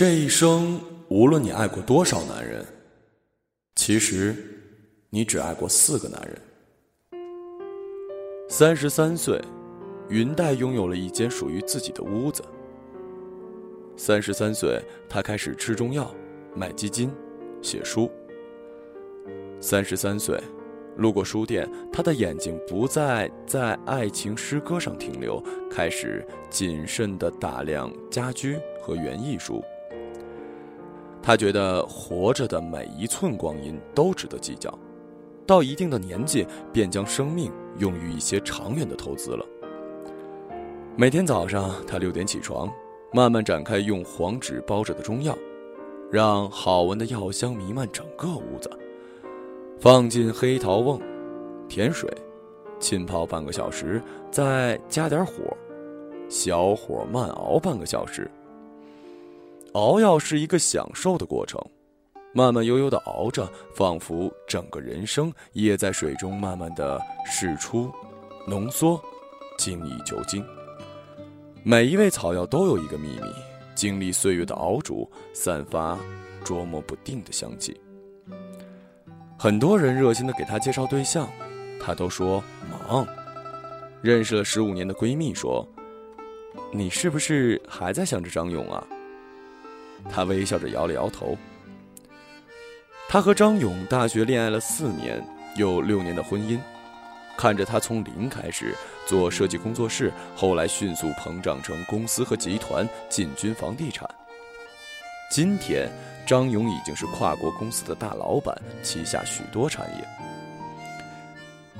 这一生，无论你爱过多少男人，其实你只爱过四个男人。三十三岁，云黛拥有了一间属于自己的屋子。三十三岁，他开始吃中药、买基金、写书。三十三岁，路过书店，他的眼睛不再在爱情诗歌上停留，开始谨慎地打量家居和园艺书。他觉得活着的每一寸光阴都值得计较。到一定的年纪，便将生命用于一些长远的投资了。每天早上，他六点起床，慢慢展开用黄纸包着的中药，让好闻的药香弥漫整个屋子。放进黑桃瓮，甜水，浸泡半个小时，再加点火，小火慢熬半个小时。熬药是一个享受的过程。慢慢悠悠的熬着，仿佛整个人生也在水中慢慢的释出、浓缩、精益求精。每一味草药都有一个秘密，经历岁月的熬煮，散发捉摸不定的香气。很多人热心的给他介绍对象，他都说忙。认识了十五年的闺蜜说：“你是不是还在想着张勇啊？”他微笑着摇了摇头。他和张勇大学恋爱了四年，有六年的婚姻。看着他从零开始做设计工作室，后来迅速膨胀成公司和集团，进军房地产。今天，张勇已经是跨国公司的大老板，旗下许多产业。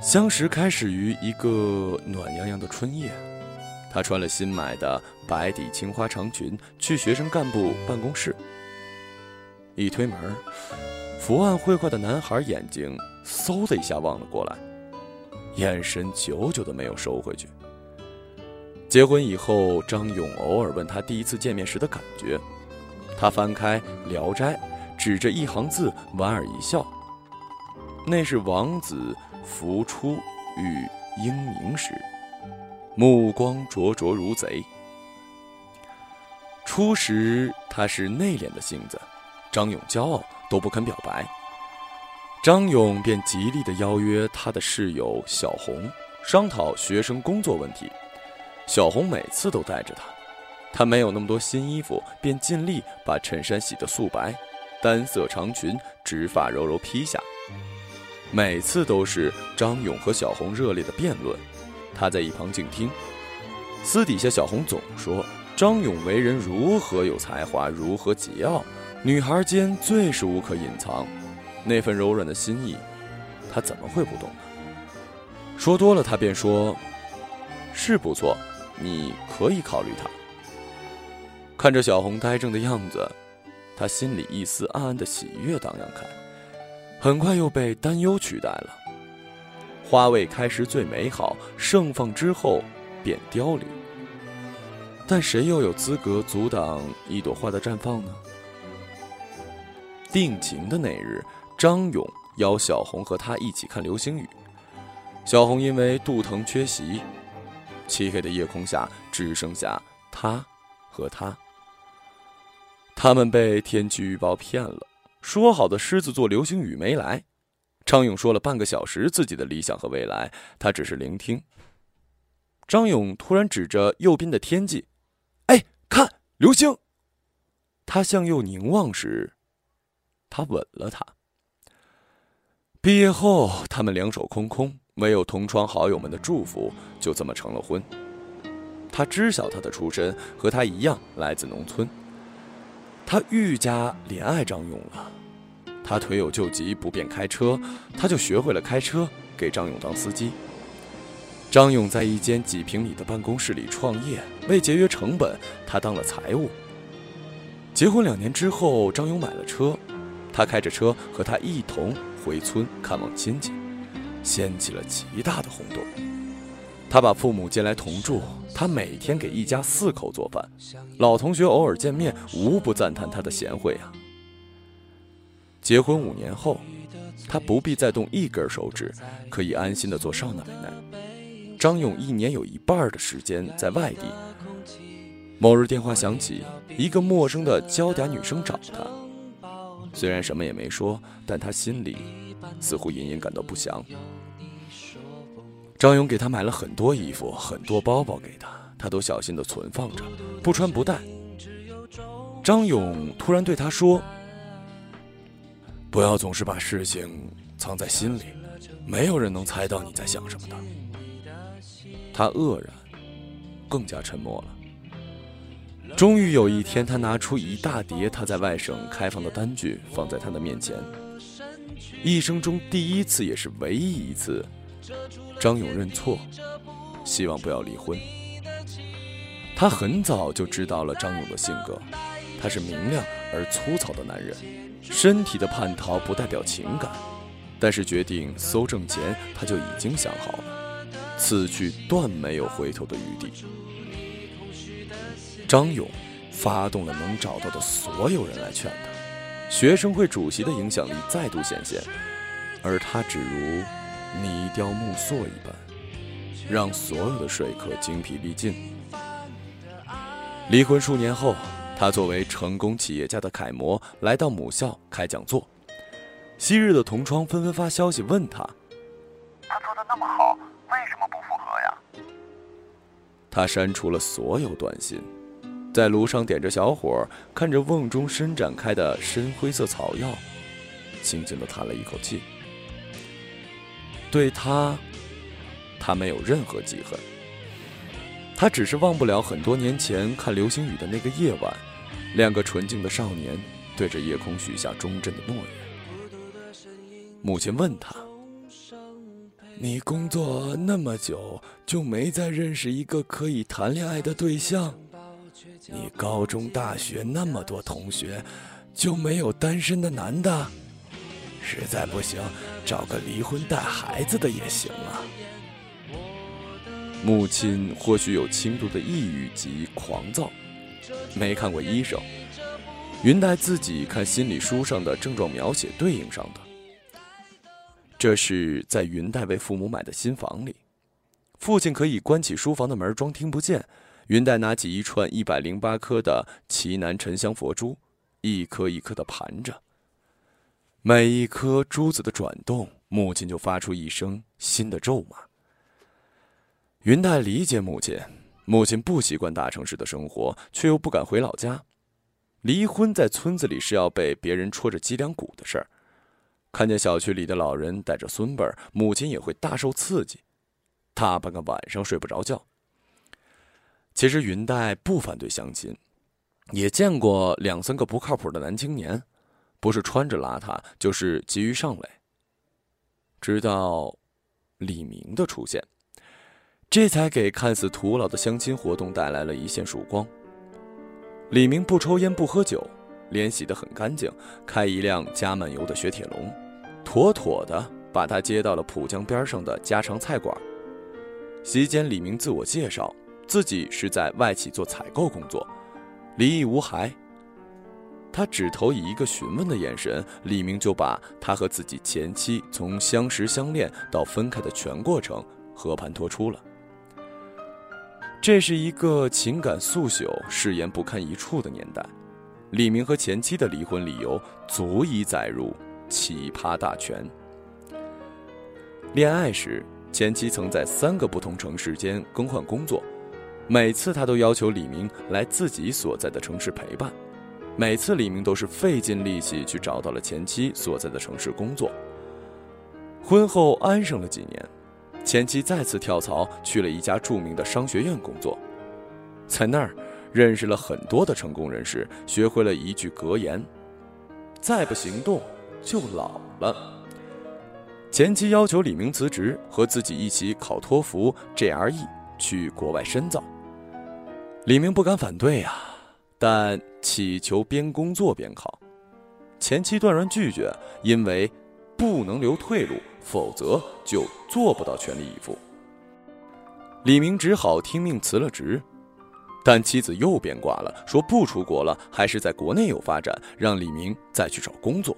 相识开始于一个暖洋洋的春夜，他穿了新买的白底青花长裙去学生干部办公室，一推门。伏案绘画的男孩眼睛嗖的一下望了过来，眼神久久的没有收回去。结婚以后，张勇偶尔问他第一次见面时的感觉，他翻开《聊斋》，指着一行字莞尔一笑。那是王子浮出与英明时，目光灼灼如贼。初时他是内敛的性子，张勇骄傲。都不肯表白，张勇便极力的邀约他的室友小红商讨学生工作问题。小红每次都带着他，他没有那么多新衣服，便尽力把衬衫洗得素白，单色长裙，直发柔柔披下。每次都是张勇和小红热烈的辩论，他在一旁静听。私底下，小红总说张勇为人如何有才华，如何桀骜。女孩间最是无可隐藏，那份柔软的心意，他怎么会不懂呢？说多了，他便说：“是不错，你可以考虑他。”看着小红呆怔的样子，他心里一丝暗暗的喜悦荡漾开，很快又被担忧取代了。花未开时最美好，盛放之后便凋零。但谁又有资格阻挡一朵花的绽放呢？定情的那日，张勇邀小红和他一起看流星雨。小红因为肚疼缺席，漆黑的夜空下只剩下他和他。他们被天气预报骗了，说好的狮子座流星雨没来。张勇说了半个小时自己的理想和未来，他只是聆听。张勇突然指着右边的天际：“哎，看流星！”他向右凝望时。他吻了她。毕业后，他们两手空空，没有同窗好友们的祝福，就这么成了婚。他知晓他的出身，和他一样来自农村。他愈加怜爱张勇了。他腿有旧疾，不便开车，他就学会了开车，给张勇当司机。张勇在一间几平米的办公室里创业，为节约成本，他当了财务。结婚两年之后，张勇买了车。他开着车和他一同回村看望亲戚，掀起了极大的轰动。他把父母接来同住，他每天给一家四口做饭，老同学偶尔见面，无不赞叹他的贤惠啊。结婚五年后，他不必再动一根手指，可以安心的做少奶奶。张勇一年有一半的时间在外地，某日电话响起，一个陌生的娇嗲女生找他。虽然什么也没说，但他心里似乎隐隐感到不祥。张勇给他买了很多衣服，很多包包给他，他都小心的存放着，不穿不戴。张勇突然对他说：“不要总是把事情藏在心里，没有人能猜到你在想什么的。”他愕然，更加沉默了。终于有一天，他拿出一大叠他在外省开放的单据，放在他的面前。一生中第一次，也是唯一一次，张勇认错，希望不要离婚。他很早就知道了张勇的性格，他是明亮而粗糙的男人，身体的叛逃不代表情感，但是决定搜证前，他就已经想好了，此去断没有回头的余地。张勇发动了能找到的所有人来劝他，学生会主席的影响力再度显现，而他只如泥雕木塑一般，让所有的说客精疲力尽。离婚数年后，他作为成功企业家的楷模来到母校开讲座，昔日的同窗纷纷发消息问他：“他做的那么好，为什么不复合呀？”他删除了所有短信。在炉上点着小火，看着瓮中伸展开的深灰色草药，轻轻地叹了一口气。对他，他没有任何记恨。他只是忘不了很多年前看流星雨的那个夜晚，两个纯净的少年对着夜空许下忠贞的诺言。母亲问他：“你工作那么久，就没再认识一个可以谈恋爱的对象？”你高中、大学那么多同学，就没有单身的男的？实在不行，找个离婚带孩子的也行啊。母亲或许有轻度的抑郁及狂躁，没看过医生。云黛自己看心理书上的症状描写对应上的。这是在云黛为父母买的新房里，父亲可以关起书房的门装听不见。云黛拿起一串一百零八颗的奇楠沉香佛珠，一颗一颗的盘着。每一颗珠子的转动，母亲就发出一声新的咒骂。云黛理解母亲，母亲不习惯大城市的生活，却又不敢回老家。离婚在村子里是要被别人戳着脊梁骨的事儿。看见小区里的老人带着孙辈儿，母亲也会大受刺激，大半个晚上睡不着觉。其实云黛不反对相亲，也见过两三个不靠谱的男青年，不是穿着邋遢，就是急于上位。直到李明的出现，这才给看似徒劳的相亲活动带来了一线曙光。李明不抽烟不喝酒，脸洗得很干净，开一辆加满油的雪铁龙，妥妥的把他接到了浦江边上的家常菜馆。席间，李明自我介绍。自己是在外企做采购工作，离异无孩。他只投以一个询问的眼神，李明就把他和自己前妻从相识相恋到分开的全过程和盘托出了。这是一个情感素朽、誓言不堪一触的年代，李明和前妻的离婚理由足以载入《奇葩大全》。恋爱时，前妻曾在三个不同城市间更换工作。每次他都要求李明来自己所在的城市陪伴，每次李明都是费尽力气去找到了前妻所在的城市工作。婚后安生了几年，前妻再次跳槽去了一家著名的商学院工作，在那儿认识了很多的成功人士，学会了一句格言：再不行动就老了。前妻要求李明辞职，和自己一起考托福、GRE，去国外深造。李明不敢反对呀，但祈求边工作边考。前妻断然拒绝，因为不能留退路，否则就做不到全力以赴。李明只好听命辞了职，但妻子又变卦了，说不出国了，还是在国内有发展，让李明再去找工作。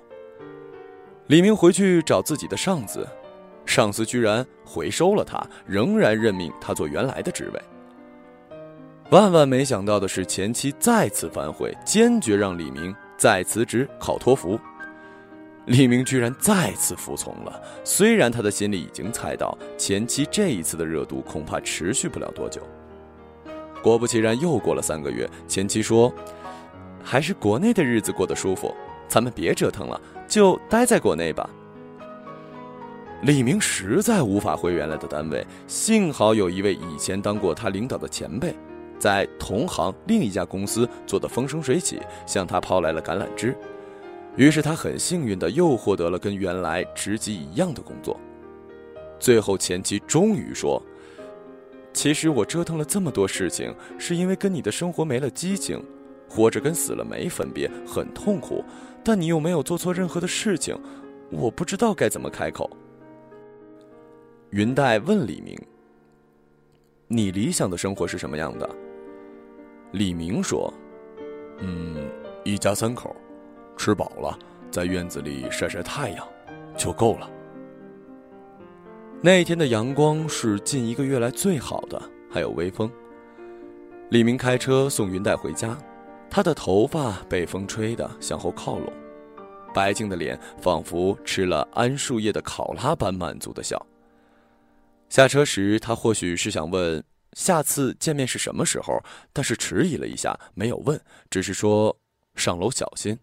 李明回去找自己的上司，上司居然回收了他，仍然任命他做原来的职位。万万没想到的是，前妻再次反悔，坚决让李明再辞职考托福。李明居然再次服从了，虽然他的心里已经猜到前妻这一次的热度恐怕持续不了多久。果不其然，又过了三个月，前妻说：“还是国内的日子过得舒服，咱们别折腾了，就待在国内吧。”李明实在无法回原来的单位，幸好有一位以前当过他领导的前辈，在同行另一家公司做得风生水起，向他抛来了橄榄枝。于是他很幸运的又获得了跟原来职级一样的工作。最后前妻终于说：“其实我折腾了这么多事情，是因为跟你的生活没了激情，活着跟死了没分别，很痛苦。但你又没有做错任何的事情，我不知道该怎么开口。”云黛问李明：“你理想的生活是什么样的？”李明说：“嗯，一家三口。”吃饱了，在院子里晒晒太阳，就够了。那一天的阳光是近一个月来最好的，还有微风。李明开车送云黛回家，他的头发被风吹得向后靠拢，白净的脸仿佛吃了桉树叶的考拉般满足的笑。下车时，他或许是想问下次见面是什么时候，但是迟疑了一下，没有问，只是说上楼小心。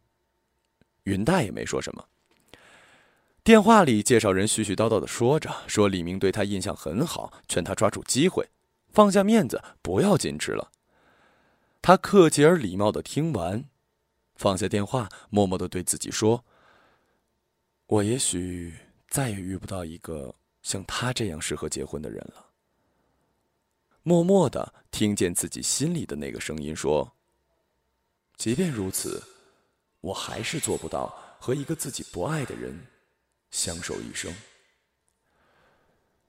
云黛也没说什么。电话里，介绍人絮絮叨叨的说着，说李明对他印象很好，劝他抓住机会，放下面子，不要矜持了。他客气而礼貌的听完，放下电话，默默的对自己说：“我也许再也遇不到一个像他这样适合结婚的人了。”默默的听见自己心里的那个声音说：“即便如此。”我还是做不到和一个自己不爱的人相守一生。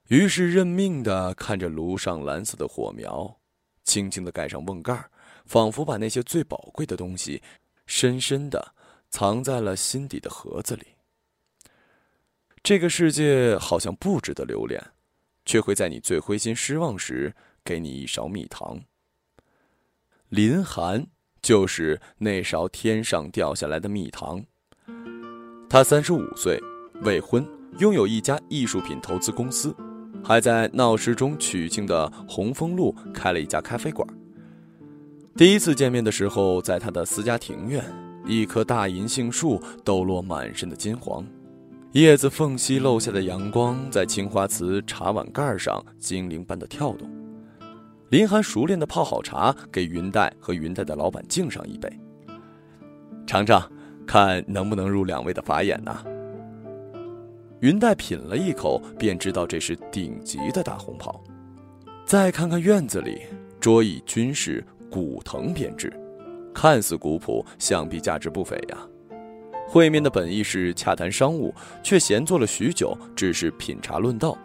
于是认命的看着炉上蓝色的火苗，轻轻的盖上瓮盖仿佛把那些最宝贵的东西深深的藏在了心底的盒子里。这个世界好像不值得留恋，却会在你最灰心失望时给你一勺蜜糖。林寒。就是那勺天上掉下来的蜜糖。他三十五岁，未婚，拥有一家艺术品投资公司，还在闹市中取经的红枫路开了一家咖啡馆。第一次见面的时候，在他的私家庭院，一棵大银杏树抖落满身的金黄，叶子缝隙漏下的阳光在青花瓷茶碗盖上精灵般的跳动。林寒熟练的泡好茶，给云黛和云黛的老板敬上一杯。尝尝，看能不能入两位的法眼呢？云黛品了一口，便知道这是顶级的大红袍。再看看院子里，桌椅均是古藤编制，看似古朴，想必价值不菲呀。会面的本意是洽谈商务，却闲坐了许久，只是品茶论道。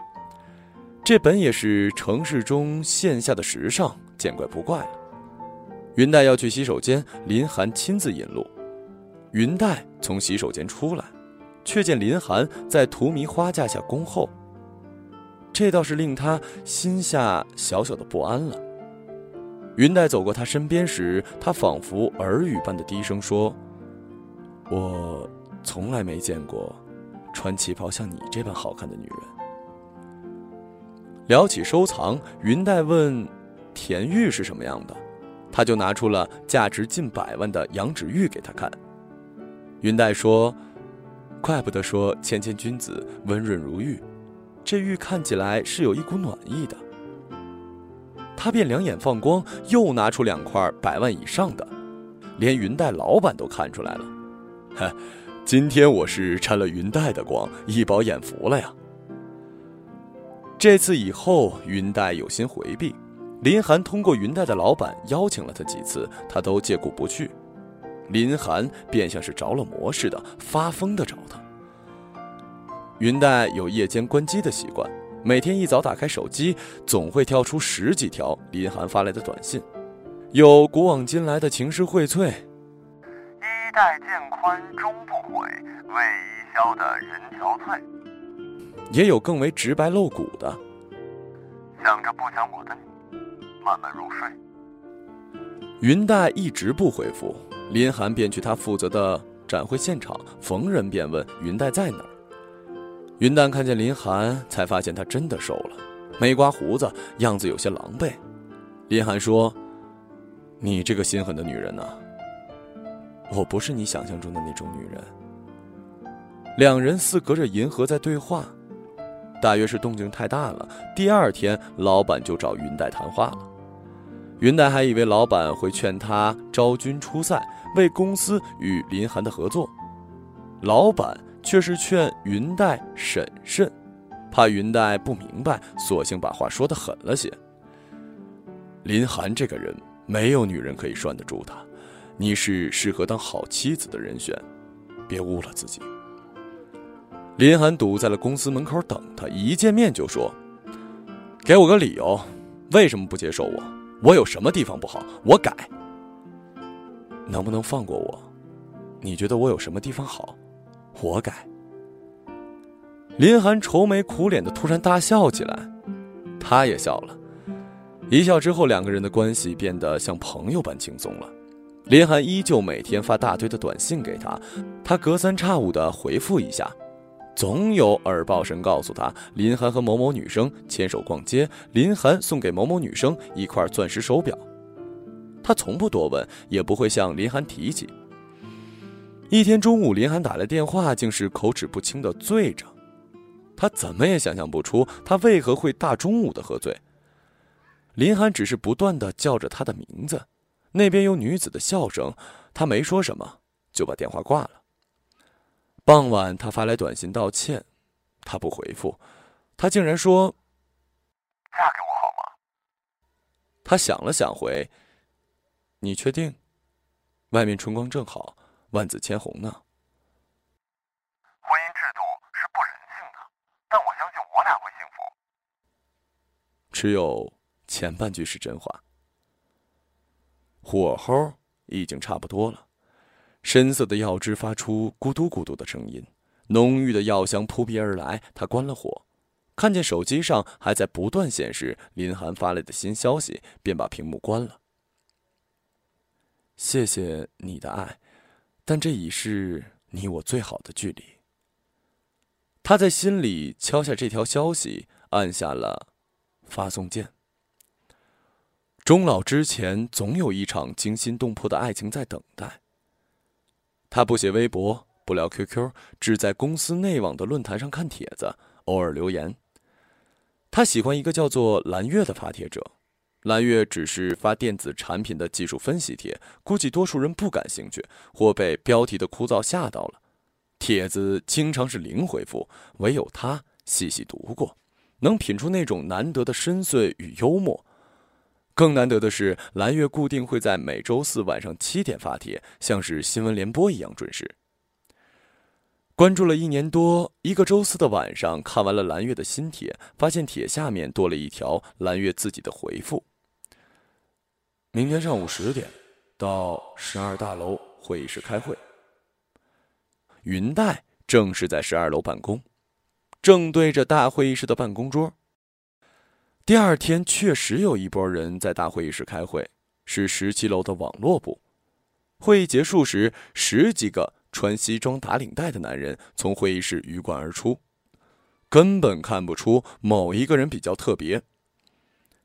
这本也是城市中线下的时尚，见怪不怪了。云黛要去洗手间，林寒亲自引路。云黛从洗手间出来，却见林寒在荼蘼花架下恭候。这倒是令他心下小小的不安了。云黛走过他身边时，他仿佛耳语般的低声说：“我从来没见过穿旗袍像你这般好看的女人。”聊起收藏，云黛问：“田玉是什么样的？”他就拿出了价值近百万的羊脂玉给他看。云黛说：“怪不得说谦谦君子温润如玉，这玉看起来是有一股暖意的。”他便两眼放光，又拿出两块百万以上的，连云黛老板都看出来了。哈，今天我是沾了云黛的光，一饱眼福了呀。这次以后，云黛有心回避，林寒通过云黛的老板邀请了他几次，他都借故不去。林寒便像是着了魔似的，发疯的找他。云黛有夜间关机的习惯，每天一早打开手机，总会跳出十几条林寒发来的短信，有古往今来的情诗荟萃，衣带渐宽终不悔，为伊消得人憔悴。也有更为直白露骨的，想着不想我的你，慢慢入睡。云黛一直不回复，林寒便去他负责的展会现场，逢人便问云黛在哪儿。云淡看见林寒，才发现他真的瘦了，没刮胡子，样子有些狼狈。林寒说：“你这个心狠的女人呐，我不是你想象中的那种女人。”两人似隔着银河在对话，大约是动静太大了。第二天，老板就找云黛谈话了。云黛还以为老板会劝他招军出塞，为公司与林寒的合作。老板。却是劝云黛审慎，怕云黛不明白，索性把话说的狠了些。林寒这个人，没有女人可以拴得住他，你是适合当好妻子的人选，别误了自己。林寒堵在了公司门口等他，一见面就说：“给我个理由，为什么不接受我？我有什么地方不好？我改。能不能放过我？你觉得我有什么地方好？”我改。林寒愁眉苦脸的突然大笑起来，他也笑了。一笑之后，两个人的关系变得像朋友般轻松了。林寒依旧每天发大堆的短信给他，他隔三差五的回复一下。总有耳报声告诉他，林涵和某某女生牵手逛街，林涵送给某某女生一块钻石手表。他从不多问，也不会向林涵提起。一天中午，林涵打来电话，竟是口齿不清的醉着。他怎么也想象不出，他为何会大中午的喝醉。林涵只是不断的叫着他的名字，那边有女子的笑声，他没说什么，就把电话挂了。傍晚，他发来短信道歉，他不回复，他竟然说：“嫁给我好吗？”他想了想回：“你确定？外面春光正好。”万紫千红呢？婚姻制度是不人性的，但我相信我俩会幸福。只有前半句是真话。火候已经差不多了，深色的药汁发出咕嘟咕嘟的声音，浓郁的药香扑鼻而来。他关了火，看见手机上还在不断显示林寒发来的新消息，便把屏幕关了。谢谢你的爱。但这已是你我最好的距离。他在心里敲下这条消息，按下了发送键。终老之前，总有一场惊心动魄的爱情在等待。他不写微博，不聊 QQ，只在公司内网的论坛上看帖子，偶尔留言。他喜欢一个叫做蓝月的发帖者。蓝月只是发电子产品的技术分析帖，估计多数人不感兴趣，或被标题的枯燥吓到了。帖子经常是零回复，唯有他细细读过，能品出那种难得的深邃与幽默。更难得的是，蓝月固定会在每周四晚上七点发帖，像是新闻联播一样准时。关注了一年多，一个周四的晚上看完了蓝月的新帖，发现帖下面多了一条蓝月自己的回复。明天上午十点，到十二大楼会议室开会。云黛正是在十二楼办公，正对着大会议室的办公桌。第二天确实有一拨人在大会议室开会，是十七楼的网络部。会议结束时，十几个穿西装打领带的男人从会议室鱼贯而出，根本看不出某一个人比较特别。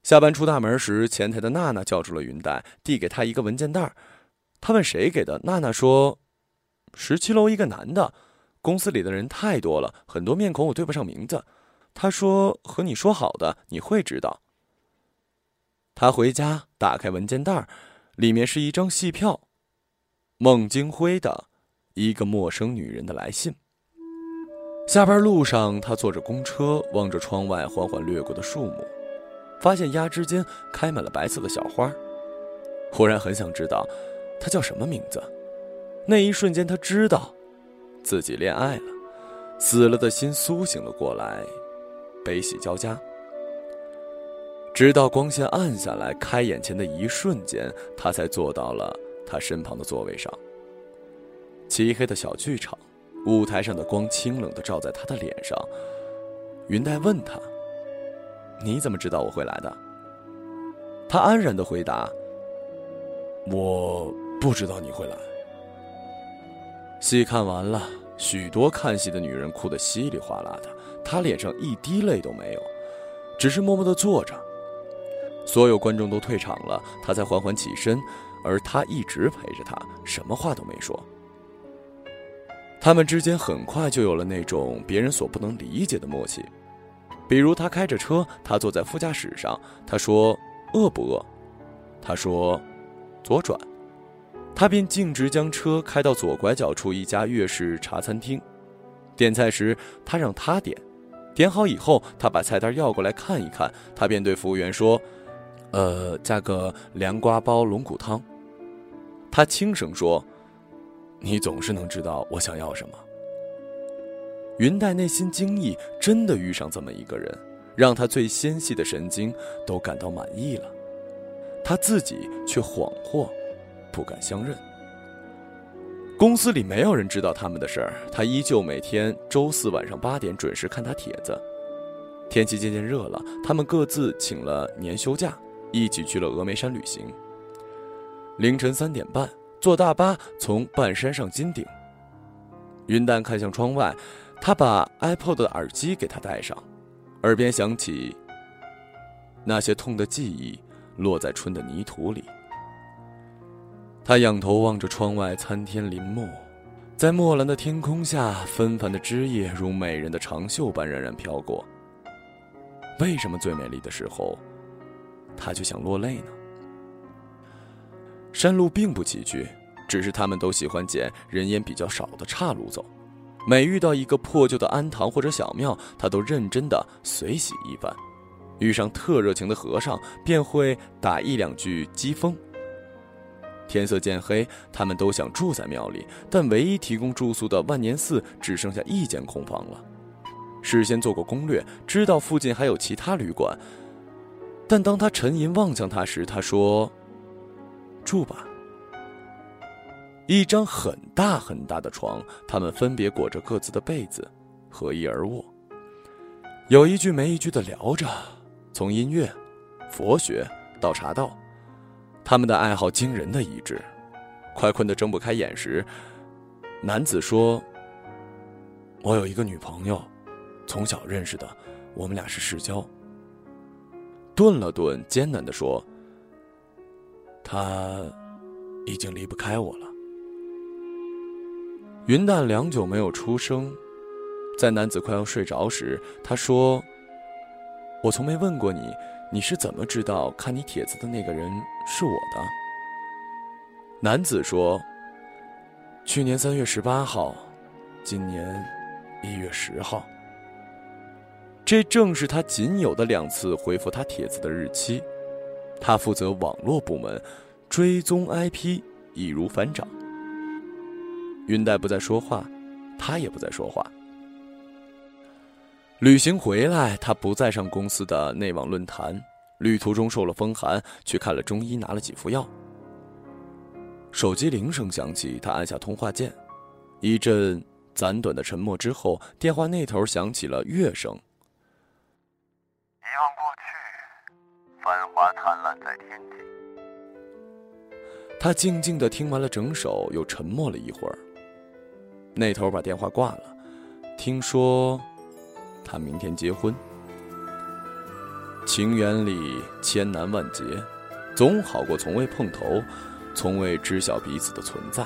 下班出大门时，前台的娜娜叫住了云黛，递给她一个文件袋。她问谁给的，娜娜说：“十七楼一个男的，公司里的人太多了，很多面孔我对不上名字。”他说：“和你说好的，你会知道。”他回家打开文件袋，里面是一张戏票，孟京辉的一个陌生女人的来信。下班路上，他坐着公车，望着窗外缓缓掠过的树木。发现鸭之间开满了白色的小花，忽然很想知道，他叫什么名字。那一瞬间，他知道，自己恋爱了，死了的心苏醒了过来，悲喜交加。直到光线暗下来，开眼前的一瞬间，他才坐到了他身旁的座位上。漆黑的小剧场，舞台上的光清冷的照在他的脸上。云黛问他。你怎么知道我会来的？他安然的回答：“我不知道你会来。戏看完了，许多看戏的女人哭得稀里哗啦的，他脸上一滴泪都没有，只是默默的坐着。所有观众都退场了，他才缓缓起身，而他一直陪着他，什么话都没说。他们之间很快就有了那种别人所不能理解的默契，比如他开着车，他坐在副驾驶上，他说：“饿不饿？”他说：“左转。”他便径直将车开到左拐角处一家粤式茶餐厅。点菜时，他让他点，点好以后，他把菜单要过来看一看，他便对服务员说：“呃，加个凉瓜包龙骨汤。”他轻声说。你总是能知道我想要什么。云黛内心惊异，真的遇上这么一个人，让他最纤细的神经都感到满意了，他自己却恍惚，不敢相认。公司里没有人知道他们的事儿，他依旧每天周四晚上八点准时看他帖子。天气渐渐热了，他们各自请了年休假，一起去了峨眉山旅行。凌晨三点半。坐大巴从半山上金顶。云淡看向窗外，他把 iPod 的耳机给他戴上，耳边响起那些痛的记忆落在春的泥土里。他仰头望着窗外参天林木，在墨蓝的天空下，纷繁的枝叶如美人的长袖般冉冉飘过。为什么最美丽的时候，他就想落泪呢？山路并不崎岖，只是他们都喜欢捡人烟比较少的岔路走。每遇到一个破旧的庵堂或者小庙，他都认真的随喜一番。遇上特热情的和尚，便会打一两句讥讽。天色渐黑，他们都想住在庙里，但唯一提供住宿的万年寺只剩下一间空房了。事先做过攻略，知道附近还有其他旅馆，但当他沉吟望向他时，他说。住吧。一张很大很大的床，他们分别裹着各自的被子，合衣而卧，有一句没一句的聊着，从音乐、佛学到茶道，他们的爱好惊人的一致。快困得睁不开眼时，男子说：“我有一个女朋友，从小认识的，我们俩是世交。”顿了顿，艰难的说。他已经离不开我了。云淡良久没有出声，在男子快要睡着时，他说：“我从没问过你，你是怎么知道看你帖子的那个人是我的？”男子说：“去年三月十八号，今年一月十号。这正是他仅有的两次回复他帖子的日期。”他负责网络部门，追踪 IP 易如反掌。云黛不再说话，他也不再说话。旅行回来，他不再上公司的内网论坛。旅途中受了风寒，去看了中医，拿了几副药。手机铃声响起，他按下通话键，一阵暂短的沉默之后，电话那头响起了乐声。遗忘过去繁华灿烂在天际。他静静的听完了整首，又沉默了一会儿。那头把电话挂了。听说他明天结婚。情缘里千难万劫，总好过从未碰头，从未知晓彼此的存在。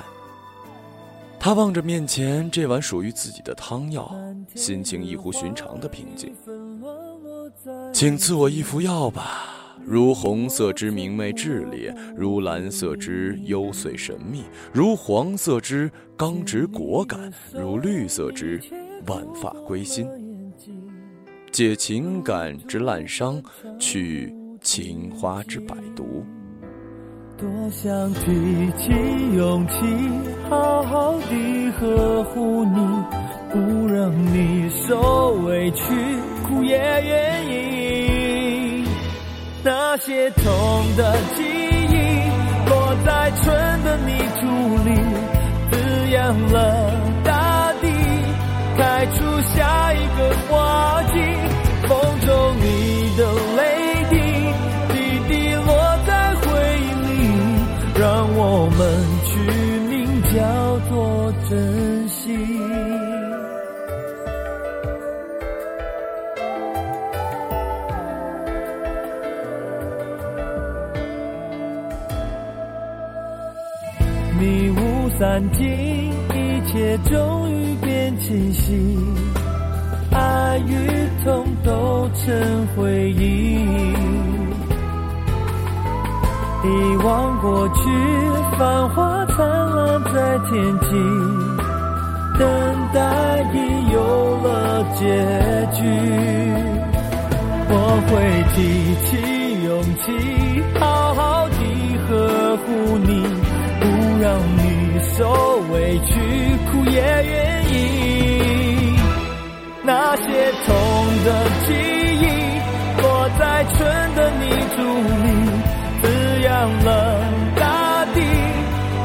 他望着面前这碗属于自己的汤药，心情异乎寻常的平静。请赐我一副药吧。如红色之明媚炽烈，如蓝色之幽邃神秘，如黄色之刚直果敢，如绿色之万法归心。解情感之滥觞，去情花之百毒。多想提起勇气，好好地呵护你，不让你受委屈，苦也愿意。那些痛的记忆，落在春的泥土里，滋养了，开出下一个花季。风中你的泪滴，滴滴落在回忆里，让。我们取名叫做珍惜。迷雾散尽，一切终清晰，爱与痛都成回忆。遗忘过去，繁华灿烂在天际，等待已有了结局。我会提起勇气，好好地呵护，你受委屈苦也愿意。那些痛的记忆落在春的泥土里滋养了大地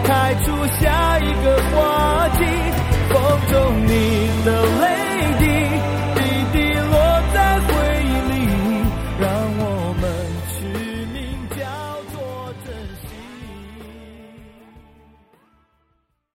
开出下一个花季风中你的泪